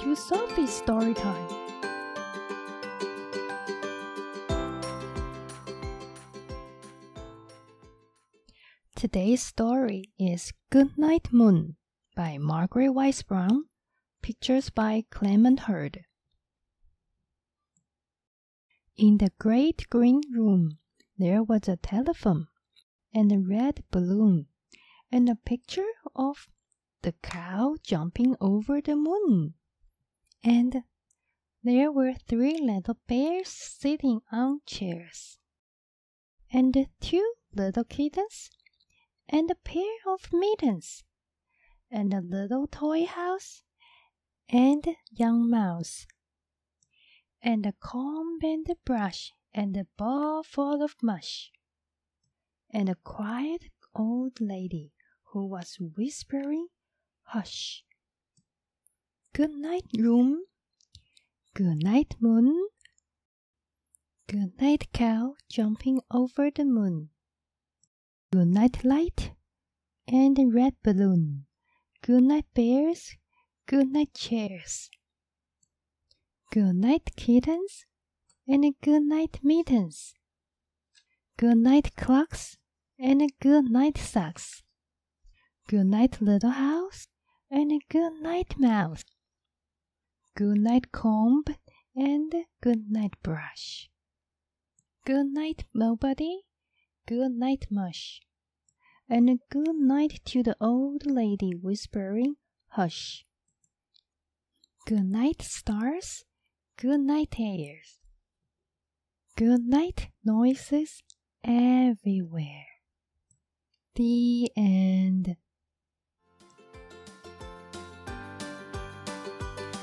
to Sophie's story time. Today's story is Goodnight Moon by Margaret Wise Brown, pictures by Clement Hurd. In the great green room, there was a telephone and a red balloon and a picture of the cow jumping over the moon. And there were three little bears sitting on chairs, and two little kittens, and a pair of mittens, and a little toy house, and young mouse, and a comb and a brush, and a bowl full of mush, and a quiet old lady who was whispering, Hush! Good night, room. Good night, moon. Good night, cow jumping over the moon. Good night, light and red balloon. Good night, bears. Good night, chairs. Good night, kittens and good night, mittens. Good night, clocks and good night, socks. Good night, little house and good night, mouse. Good night, comb and good night, brush. Good night, nobody. Good night, mush. And good night to the old lady whispering, hush. Good night, stars. Good night, airs. Good night, noises everywhere. The end.